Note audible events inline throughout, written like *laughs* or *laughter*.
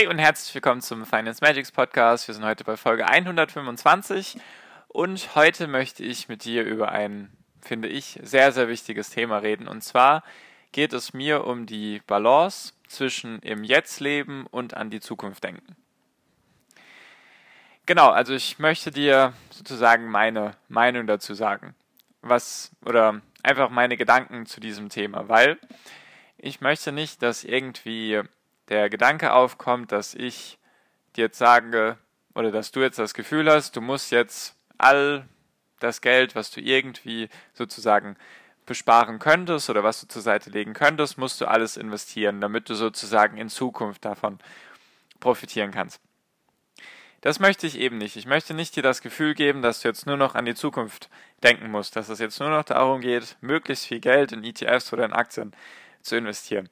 Hi und herzlich willkommen zum Finance Magics Podcast. Wir sind heute bei Folge 125 und heute möchte ich mit dir über ein, finde ich, sehr, sehr wichtiges Thema reden. Und zwar geht es mir um die Balance zwischen im Jetzt leben und an die Zukunft denken. Genau, also ich möchte dir sozusagen meine Meinung dazu sagen. Was, oder einfach meine Gedanken zu diesem Thema, weil ich möchte nicht, dass irgendwie der Gedanke aufkommt, dass ich dir jetzt sage, oder dass du jetzt das Gefühl hast, du musst jetzt all das Geld, was du irgendwie sozusagen besparen könntest oder was du zur Seite legen könntest, musst du alles investieren, damit du sozusagen in Zukunft davon profitieren kannst. Das möchte ich eben nicht. Ich möchte nicht dir das Gefühl geben, dass du jetzt nur noch an die Zukunft denken musst, dass es jetzt nur noch darum geht, möglichst viel Geld in ETFs oder in Aktien zu investieren.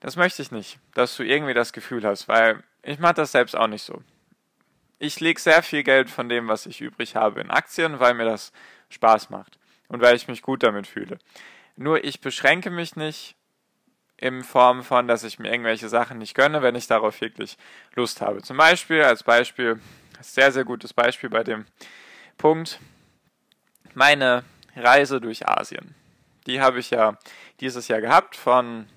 Das möchte ich nicht, dass du irgendwie das Gefühl hast, weil ich mache das selbst auch nicht so. Ich lege sehr viel Geld von dem, was ich übrig habe, in Aktien, weil mir das Spaß macht und weil ich mich gut damit fühle. Nur ich beschränke mich nicht in Form von, dass ich mir irgendwelche Sachen nicht gönne, wenn ich darauf wirklich Lust habe. Zum Beispiel, als Beispiel, sehr, sehr gutes Beispiel bei dem Punkt, meine Reise durch Asien. Die habe ich ja dieses Jahr gehabt, von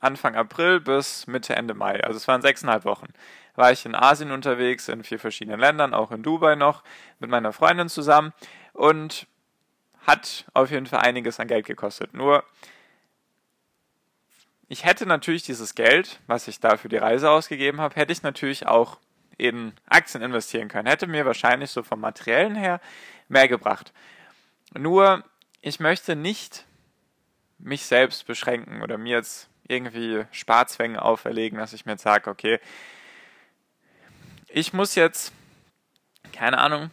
Anfang April bis Mitte, Ende Mai. Also es waren sechseinhalb Wochen. War ich in Asien unterwegs, in vier verschiedenen Ländern, auch in Dubai noch, mit meiner Freundin zusammen und hat auf jeden Fall einiges an Geld gekostet. Nur, ich hätte natürlich dieses Geld, was ich da für die Reise ausgegeben habe, hätte ich natürlich auch in Aktien investieren können. Hätte mir wahrscheinlich so vom Materiellen her mehr gebracht. Nur, ich möchte nicht mich selbst beschränken oder mir jetzt irgendwie Sparzwänge auferlegen, dass ich mir jetzt sage, okay, ich muss jetzt, keine Ahnung,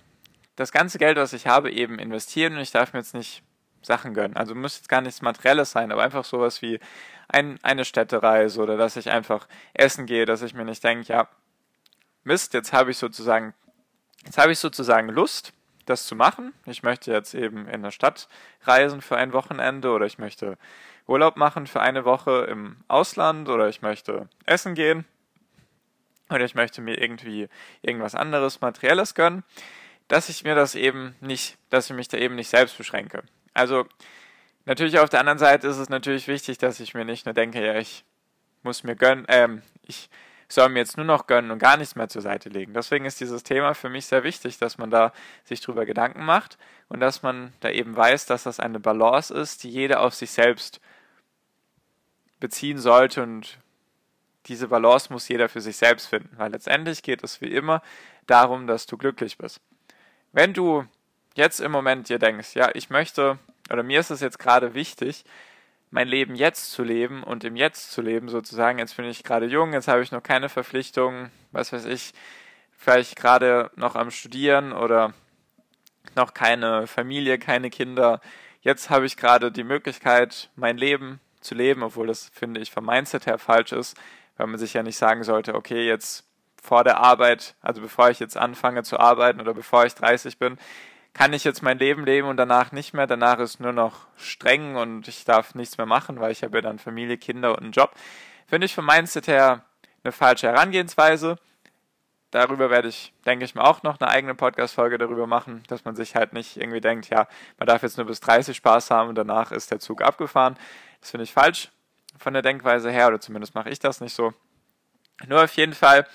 das ganze Geld, was ich habe, eben investieren und ich darf mir jetzt nicht Sachen gönnen. Also muss jetzt gar nichts Materielles sein, aber einfach sowas wie ein, eine Städtereise oder dass ich einfach essen gehe, dass ich mir nicht denke, ja, Mist, jetzt habe ich sozusagen, jetzt habe ich sozusagen Lust, das zu machen. Ich möchte jetzt eben in der Stadt reisen für ein Wochenende oder ich möchte Urlaub machen für eine Woche im Ausland oder ich möchte essen gehen oder ich möchte mir irgendwie irgendwas anderes Materielles gönnen, dass ich mir das eben nicht, dass ich mich da eben nicht selbst beschränke. Also natürlich auf der anderen Seite ist es natürlich wichtig, dass ich mir nicht nur denke, ja, ich muss mir gönnen, ähm, ich soll mir jetzt nur noch gönnen und gar nichts mehr zur Seite legen. Deswegen ist dieses Thema für mich sehr wichtig, dass man da sich drüber Gedanken macht und dass man da eben weiß, dass das eine Balance ist, die jeder auf sich selbst beziehen sollte und diese Balance muss jeder für sich selbst finden, weil letztendlich geht es wie immer darum, dass du glücklich bist. Wenn du jetzt im Moment dir denkst, ja, ich möchte, oder mir ist es jetzt gerade wichtig, mein Leben jetzt zu leben und im Jetzt zu leben, sozusagen, jetzt bin ich gerade jung, jetzt habe ich noch keine Verpflichtungen, was weiß ich, vielleicht gerade noch am Studieren oder noch keine Familie, keine Kinder. Jetzt habe ich gerade die Möglichkeit, mein Leben zu leben, obwohl das, finde ich, vom Mindset her falsch ist, weil man sich ja nicht sagen sollte, okay, jetzt vor der Arbeit, also bevor ich jetzt anfange zu arbeiten oder bevor ich 30 bin, kann ich jetzt mein Leben leben und danach nicht mehr. Danach ist nur noch streng und ich darf nichts mehr machen, weil ich habe ja dann Familie, Kinder und einen Job. Finde ich vom Mindset her eine falsche Herangehensweise. Darüber werde ich, denke ich mal, auch noch eine eigene Podcast-Folge darüber machen, dass man sich halt nicht irgendwie denkt, ja, man darf jetzt nur bis 30 Spaß haben und danach ist der Zug abgefahren. Das finde ich falsch von der Denkweise her, oder zumindest mache ich das nicht so. Nur auf jeden Fall,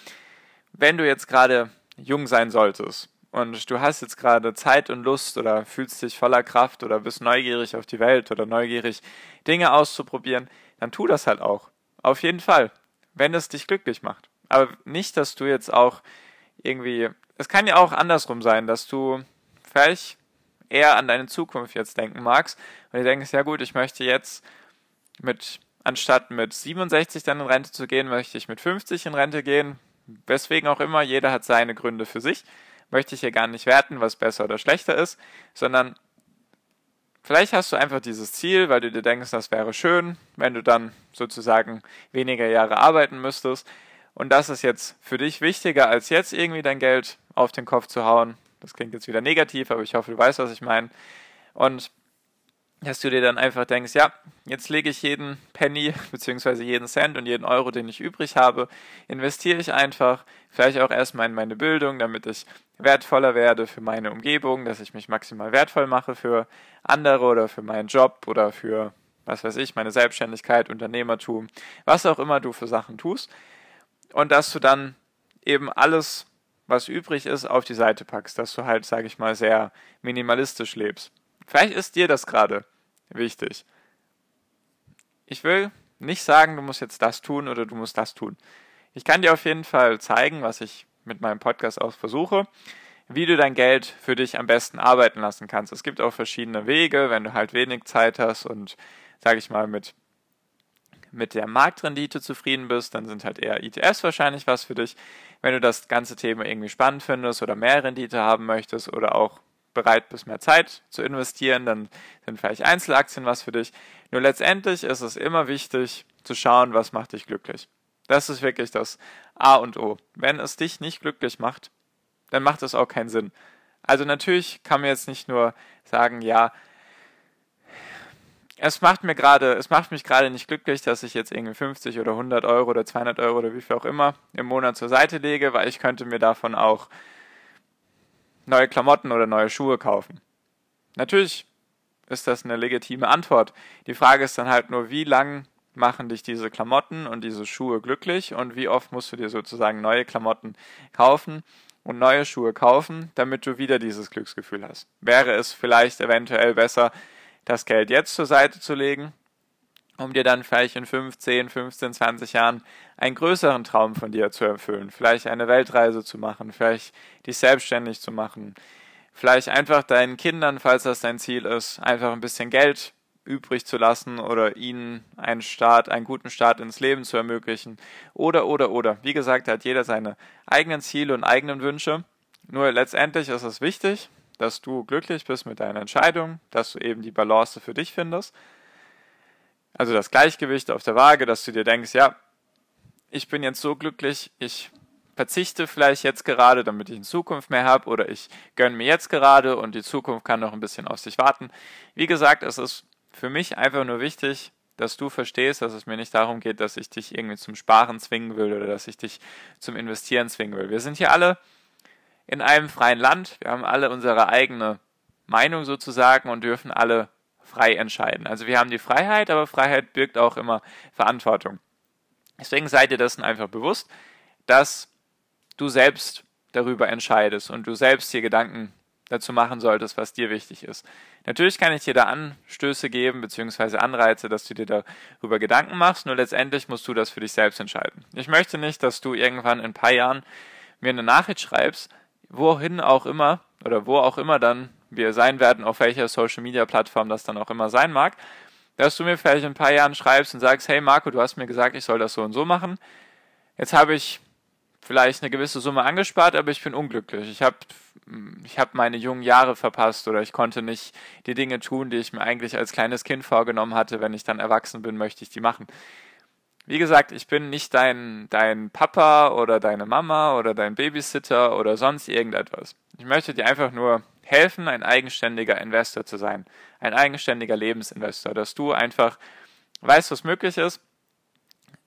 wenn du jetzt gerade jung sein solltest und du hast jetzt gerade Zeit und Lust oder fühlst dich voller Kraft oder bist neugierig auf die Welt oder neugierig, Dinge auszuprobieren, dann tu das halt auch. Auf jeden Fall, wenn es dich glücklich macht. Aber nicht, dass du jetzt auch irgendwie, es kann ja auch andersrum sein, dass du vielleicht eher an deine Zukunft jetzt denken magst und du denkst, ja gut, ich möchte jetzt mit anstatt mit 67 dann in Rente zu gehen, möchte ich mit 50 in Rente gehen. Weswegen auch immer, jeder hat seine Gründe für sich. Möchte ich hier gar nicht werten, was besser oder schlechter ist, sondern vielleicht hast du einfach dieses Ziel, weil du dir denkst, das wäre schön, wenn du dann sozusagen weniger Jahre arbeiten müsstest. Und das ist jetzt für dich wichtiger, als jetzt irgendwie dein Geld auf den Kopf zu hauen. Das klingt jetzt wieder negativ, aber ich hoffe, du weißt, was ich meine. Und dass du dir dann einfach denkst, ja, jetzt lege ich jeden Penny *laughs* bzw. jeden Cent und jeden Euro, den ich übrig habe, investiere ich einfach, vielleicht auch erstmal in meine Bildung, damit ich wertvoller werde für meine Umgebung, dass ich mich maximal wertvoll mache für andere oder für meinen Job oder für, was weiß ich, meine Selbstständigkeit, Unternehmertum, was auch immer du für Sachen tust. Und dass du dann eben alles, was übrig ist, auf die Seite packst, dass du halt, sage ich mal, sehr minimalistisch lebst. Vielleicht ist dir das gerade wichtig. Ich will nicht sagen, du musst jetzt das tun oder du musst das tun. Ich kann dir auf jeden Fall zeigen, was ich mit meinem Podcast auch versuche, wie du dein Geld für dich am besten arbeiten lassen kannst. Es gibt auch verschiedene Wege, wenn du halt wenig Zeit hast und, sage ich mal, mit, mit der Marktrendite zufrieden bist, dann sind halt eher ETFs wahrscheinlich was für dich. Wenn du das ganze Thema irgendwie spannend findest oder mehr Rendite haben möchtest oder auch bereit bist, mehr Zeit zu investieren, dann sind vielleicht Einzelaktien was für dich. Nur letztendlich ist es immer wichtig zu schauen, was macht dich glücklich. Das ist wirklich das A und O. Wenn es dich nicht glücklich macht, dann macht es auch keinen Sinn. Also natürlich kann man jetzt nicht nur sagen, ja, es macht mir gerade, es macht mich gerade nicht glücklich, dass ich jetzt irgendwie 50 oder 100 Euro oder 200 Euro oder wie viel auch immer im Monat zur Seite lege, weil ich könnte mir davon auch neue Klamotten oder neue Schuhe kaufen? Natürlich ist das eine legitime Antwort. Die Frage ist dann halt nur, wie lang machen dich diese Klamotten und diese Schuhe glücklich und wie oft musst du dir sozusagen neue Klamotten kaufen und neue Schuhe kaufen, damit du wieder dieses Glücksgefühl hast. Wäre es vielleicht eventuell besser, das Geld jetzt zur Seite zu legen um dir dann vielleicht in 15, 15, 20 Jahren einen größeren Traum von dir zu erfüllen. Vielleicht eine Weltreise zu machen, vielleicht dich selbstständig zu machen. Vielleicht einfach deinen Kindern, falls das dein Ziel ist, einfach ein bisschen Geld übrig zu lassen oder ihnen einen Start, einen guten Start ins Leben zu ermöglichen. Oder, oder, oder. Wie gesagt, hat jeder seine eigenen Ziele und eigenen Wünsche. Nur letztendlich ist es wichtig, dass du glücklich bist mit deiner Entscheidung, dass du eben die Balance für dich findest also das Gleichgewicht auf der Waage, dass du dir denkst, ja, ich bin jetzt so glücklich, ich verzichte vielleicht jetzt gerade, damit ich in Zukunft mehr habe, oder ich gönne mir jetzt gerade und die Zukunft kann noch ein bisschen auf sich warten. Wie gesagt, es ist für mich einfach nur wichtig, dass du verstehst, dass es mir nicht darum geht, dass ich dich irgendwie zum Sparen zwingen will oder dass ich dich zum Investieren zwingen will. Wir sind hier alle in einem freien Land, wir haben alle unsere eigene Meinung sozusagen und dürfen alle frei entscheiden. Also wir haben die Freiheit, aber Freiheit birgt auch immer Verantwortung. Deswegen seid dir dessen einfach bewusst, dass du selbst darüber entscheidest und du selbst dir Gedanken dazu machen solltest, was dir wichtig ist. Natürlich kann ich dir da Anstöße geben, beziehungsweise Anreize, dass du dir darüber Gedanken machst, nur letztendlich musst du das für dich selbst entscheiden. Ich möchte nicht, dass du irgendwann in ein paar Jahren mir eine Nachricht schreibst, wohin auch immer oder wo auch immer dann wir sein werden, auf welcher Social Media Plattform das dann auch immer sein mag, dass du mir vielleicht in ein paar Jahren schreibst und sagst, hey Marco, du hast mir gesagt, ich soll das so und so machen. Jetzt habe ich vielleicht eine gewisse Summe angespart, aber ich bin unglücklich. Ich habe ich hab meine jungen Jahre verpasst oder ich konnte nicht die Dinge tun, die ich mir eigentlich als kleines Kind vorgenommen hatte. Wenn ich dann erwachsen bin, möchte ich die machen. Wie gesagt, ich bin nicht dein, dein Papa oder deine Mama oder dein Babysitter oder sonst irgendetwas. Ich möchte dir einfach nur helfen, ein eigenständiger Investor zu sein, ein eigenständiger Lebensinvestor, dass du einfach weißt, was möglich ist,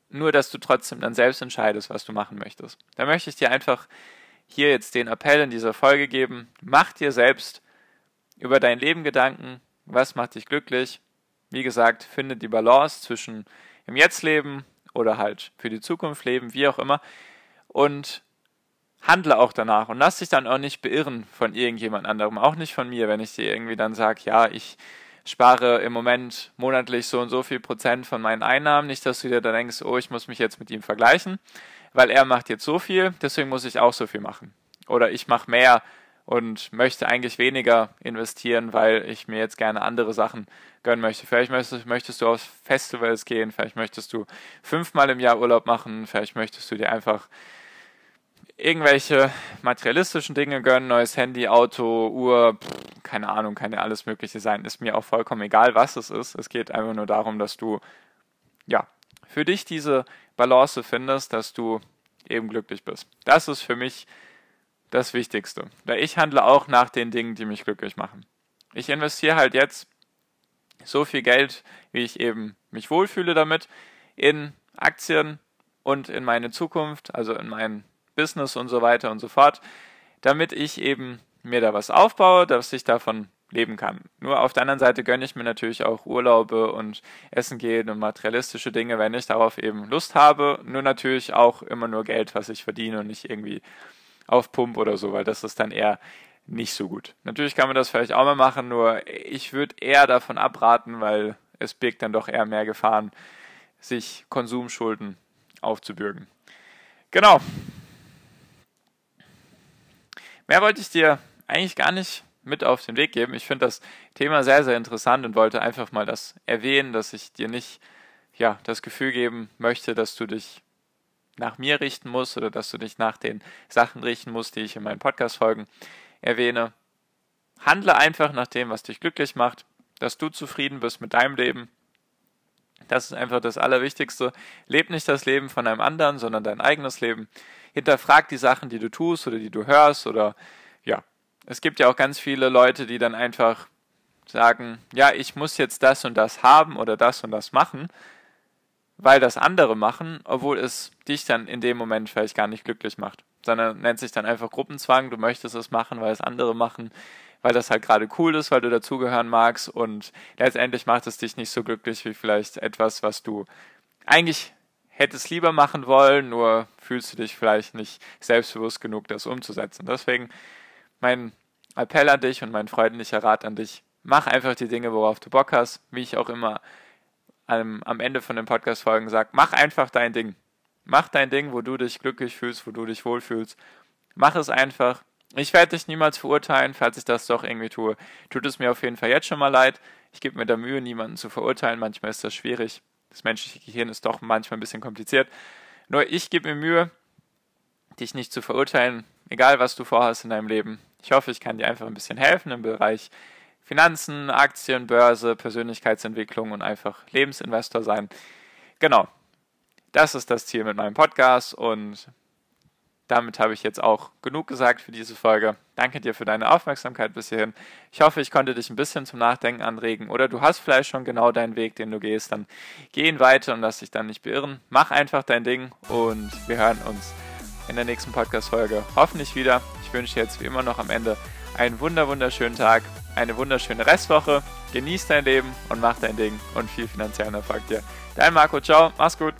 nur dass du trotzdem dann selbst entscheidest, was du machen möchtest. Da möchte ich dir einfach hier jetzt den Appell in dieser Folge geben, mach dir selbst über dein Leben Gedanken, was macht dich glücklich. Wie gesagt, finde die Balance zwischen im Jetzt leben oder halt für die Zukunft leben, wie auch immer. Und handle auch danach und lass dich dann auch nicht beirren von irgendjemand anderem, auch nicht von mir, wenn ich dir irgendwie dann sage, ja, ich spare im Moment monatlich so und so viel Prozent von meinen Einnahmen, nicht, dass du dir dann denkst, oh, ich muss mich jetzt mit ihm vergleichen, weil er macht jetzt so viel, deswegen muss ich auch so viel machen. Oder ich mache mehr und möchte eigentlich weniger investieren, weil ich mir jetzt gerne andere Sachen gönnen möchte. Vielleicht möchtest, möchtest du auf Festivals gehen, vielleicht möchtest du fünfmal im Jahr Urlaub machen, vielleicht möchtest du dir einfach irgendwelche materialistischen Dinge gönnen, neues Handy, Auto, Uhr, pff, keine Ahnung, kann ja alles Mögliche sein. Ist mir auch vollkommen egal, was es ist. Es geht einfach nur darum, dass du, ja, für dich diese Balance findest, dass du eben glücklich bist. Das ist für mich das Wichtigste. Weil ich handle auch nach den Dingen, die mich glücklich machen. Ich investiere halt jetzt so viel Geld, wie ich eben mich wohlfühle damit, in Aktien und in meine Zukunft, also in mein Business und so weiter und so fort, damit ich eben mir da was aufbaue, dass ich davon leben kann. Nur auf der anderen Seite gönne ich mir natürlich auch Urlaube und Essen gehen und materialistische Dinge, wenn ich darauf eben Lust habe. Nur natürlich auch immer nur Geld, was ich verdiene und nicht irgendwie auf Pump oder so, weil das ist dann eher nicht so gut. Natürlich kann man das vielleicht auch mal machen, nur ich würde eher davon abraten, weil es birgt dann doch eher mehr Gefahren, sich Konsumschulden aufzubürgen. Genau. Mehr wollte ich dir eigentlich gar nicht mit auf den Weg geben. Ich finde das Thema sehr, sehr interessant und wollte einfach mal das erwähnen, dass ich dir nicht ja, das Gefühl geben möchte, dass du dich nach mir richten musst oder dass du dich nach den Sachen richten musst, die ich in meinen Podcast-Folgen erwähne. Handle einfach nach dem, was dich glücklich macht, dass du zufrieden bist mit deinem Leben. Das ist einfach das Allerwichtigste. Leb nicht das Leben von einem anderen, sondern dein eigenes Leben. Hinterfrag die Sachen, die du tust oder die du hörst oder ja. Es gibt ja auch ganz viele Leute, die dann einfach sagen, ja, ich muss jetzt das und das haben oder das und das machen weil das andere machen, obwohl es dich dann in dem Moment vielleicht gar nicht glücklich macht, sondern nennt sich dann einfach Gruppenzwang, du möchtest es machen, weil es andere machen, weil das halt gerade cool ist, weil du dazugehören magst und letztendlich macht es dich nicht so glücklich wie vielleicht etwas, was du eigentlich hättest lieber machen wollen, nur fühlst du dich vielleicht nicht selbstbewusst genug, das umzusetzen. Deswegen mein Appell an dich und mein freundlicher Rat an dich, mach einfach die Dinge, worauf du Bock hast, wie ich auch immer am, am Ende von den Podcast-Folgen sagt, mach einfach dein Ding. Mach dein Ding, wo du dich glücklich fühlst, wo du dich wohlfühlst. Mach es einfach. Ich werde dich niemals verurteilen, falls ich das doch irgendwie tue. Tut es mir auf jeden Fall jetzt schon mal leid. Ich gebe mir da Mühe, niemanden zu verurteilen. Manchmal ist das schwierig. Das menschliche Gehirn ist doch manchmal ein bisschen kompliziert. Nur ich gebe mir Mühe, dich nicht zu verurteilen, egal was du vorhast in deinem Leben. Ich hoffe, ich kann dir einfach ein bisschen helfen im Bereich Finanzen, Aktien, Börse, Persönlichkeitsentwicklung und einfach Lebensinvestor sein. Genau. Das ist das Ziel mit meinem Podcast und damit habe ich jetzt auch genug gesagt für diese Folge. Danke dir für deine Aufmerksamkeit bis hierhin. Ich hoffe, ich konnte dich ein bisschen zum Nachdenken anregen oder du hast vielleicht schon genau deinen Weg, den du gehst. Dann geh ihn weiter und lass dich dann nicht beirren. Mach einfach dein Ding und wir hören uns in der nächsten Podcast-Folge hoffentlich wieder. Ich wünsche jetzt wie immer noch am Ende einen wunder wunderschönen Tag eine wunderschöne Restwoche. Genieß dein Leben und mach dein Ding und viel finanziellen Erfolg dir. Dein Marco, ciao, mach's gut.